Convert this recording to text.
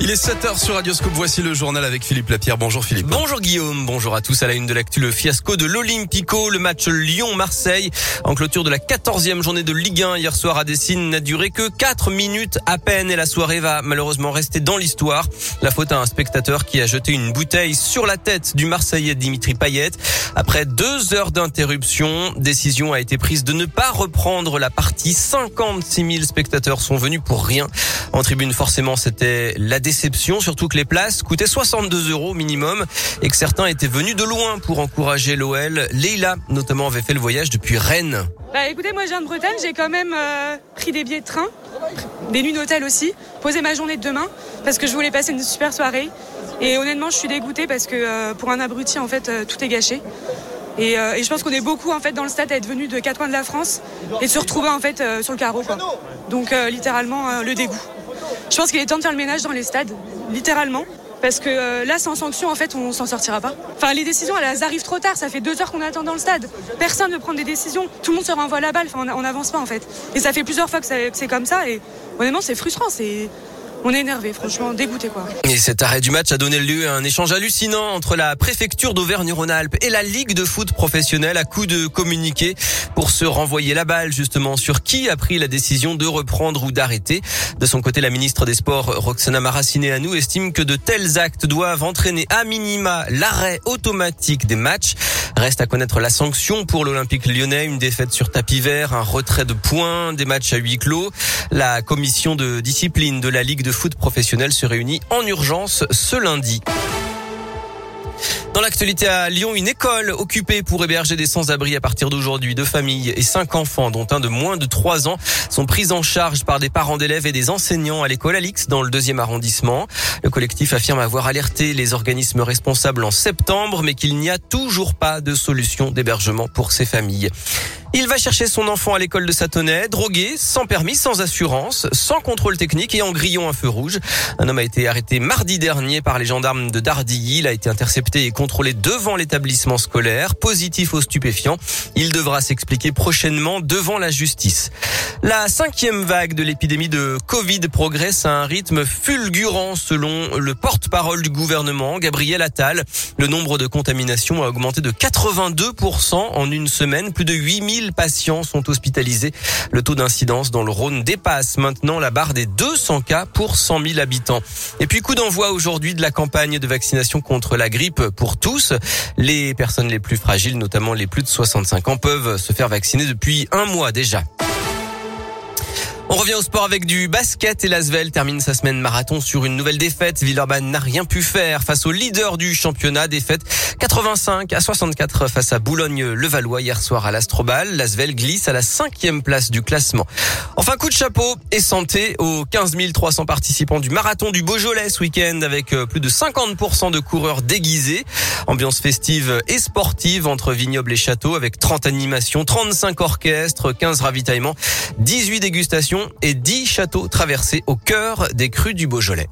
Il est 7h sur Radioscope. Voici le journal avec Philippe Lapierre. Bonjour Philippe. Bonjour Guillaume. Bonjour à tous. À la une de l'actu, le fiasco de l'Olympico. Le match Lyon-Marseille en clôture de la 14e journée de Ligue 1 hier soir à Dessine n'a duré que 4 minutes à peine et la soirée va malheureusement rester dans l'histoire. La faute à un spectateur qui a jeté une bouteille sur la tête du Marseillais Dimitri Payet. Après deux heures d'interruption, décision a été prise de ne pas reprendre la partie. 56 000 spectateurs sont venus pour rien. En tribune, forcément, c'était la déception, surtout que les places coûtaient 62 euros minimum et que certains étaient venus de loin pour encourager l'OL. Leila, notamment, avait fait le voyage depuis Rennes. Bah écoutez, moi je viens de Bretagne, j'ai quand même euh, pris des billets de train, des nuits d'hôtel aussi, posé ma journée de demain parce que je voulais passer une super soirée. Et honnêtement, je suis dégoûtée parce que euh, pour un abruti, en fait, euh, tout est gâché. Et, je pense qu'on est beaucoup en fait dans le stade à être venus de quatre coins de la France et se retrouver en fait sur le carreau. Donc littéralement le dégoût. Je pense qu'il est temps de faire le ménage dans les stades, littéralement. Parce que euh, là, sans sanction, en fait, on s'en sortira pas. Enfin, les décisions, elles arrivent trop tard. Ça fait deux heures qu'on attend dans le stade. Personne ne prend des décisions. Tout le monde se renvoie la balle. Enfin, on n'avance pas, en fait. Et ça fait plusieurs fois que, c'est comme ça. Et honnêtement, c'est frustrant. On est énervé, franchement, dégoûté, quoi. Et cet arrêt du match a donné lieu à un échange hallucinant entre la préfecture d'Auvergne-Rhône-Alpes et la Ligue de foot professionnelle à coup de communiqué pour se renvoyer la balle justement sur qui a pris la décision de reprendre ou d'arrêter. De son côté, la ministre des Sports, Roxana Maracineanu, estime que de tels actes doivent entraîner à minima l'arrêt automatique des matchs. Reste à connaître la sanction pour l'Olympique lyonnais, une défaite sur tapis vert, un retrait de points, des matchs à huis clos. La commission de discipline de la Ligue de foot professionnel se réunit en urgence ce lundi. Dans l'actualité à Lyon, une école occupée pour héberger des sans-abri à partir d'aujourd'hui. Deux familles et cinq enfants, dont un de moins de trois ans, sont pris en charge par des parents d'élèves et des enseignants à l'école Alix dans le deuxième arrondissement. Le collectif affirme avoir alerté les organismes responsables en septembre, mais qu'il n'y a toujours pas de solution d'hébergement pour ces familles. Il va chercher son enfant à l'école de Satonnet, drogué, sans permis, sans assurance, sans contrôle technique et en grillant un feu rouge. Un homme a été arrêté mardi dernier par les gendarmes de Dardilly. Il a été intercepté et contrôlé devant l'établissement scolaire, positif aux stupéfiants. Il devra s'expliquer prochainement devant la justice. La cinquième vague de l'épidémie de Covid progresse à un rythme fulgurant selon le porte-parole du gouvernement, Gabriel Attal. Le nombre de contaminations a augmenté de 82% en une semaine. Plus de 8000 patients sont hospitalisés. Le taux d'incidence dans le Rhône dépasse maintenant la barre des 200 cas pour 100 000 habitants. Et puis coup d'envoi aujourd'hui de la campagne de vaccination contre la grippe pour tous. Les personnes les plus fragiles, notamment les plus de 65 ans, peuvent se faire vacciner depuis un mois déjà. On revient au sport avec du basket et l'Asvel termine sa semaine marathon sur une nouvelle défaite. Villeurbanne n'a rien pu faire face au leader du championnat. Défaite 85 à 64 face à Boulogne-Levallois hier soir à l'Astrobal. L'Asvel glisse à la cinquième place du classement. Enfin, coup de chapeau et santé aux 15 300 participants du marathon du Beaujolais ce week-end avec euh, plus de 50% de coureurs déguisés. Ambiance festive et sportive entre vignobles et châteaux avec 30 animations, 35 orchestres, 15 ravitaillements, 18 dégustations et 10 châteaux traversés au cœur des crues du Beaujolais.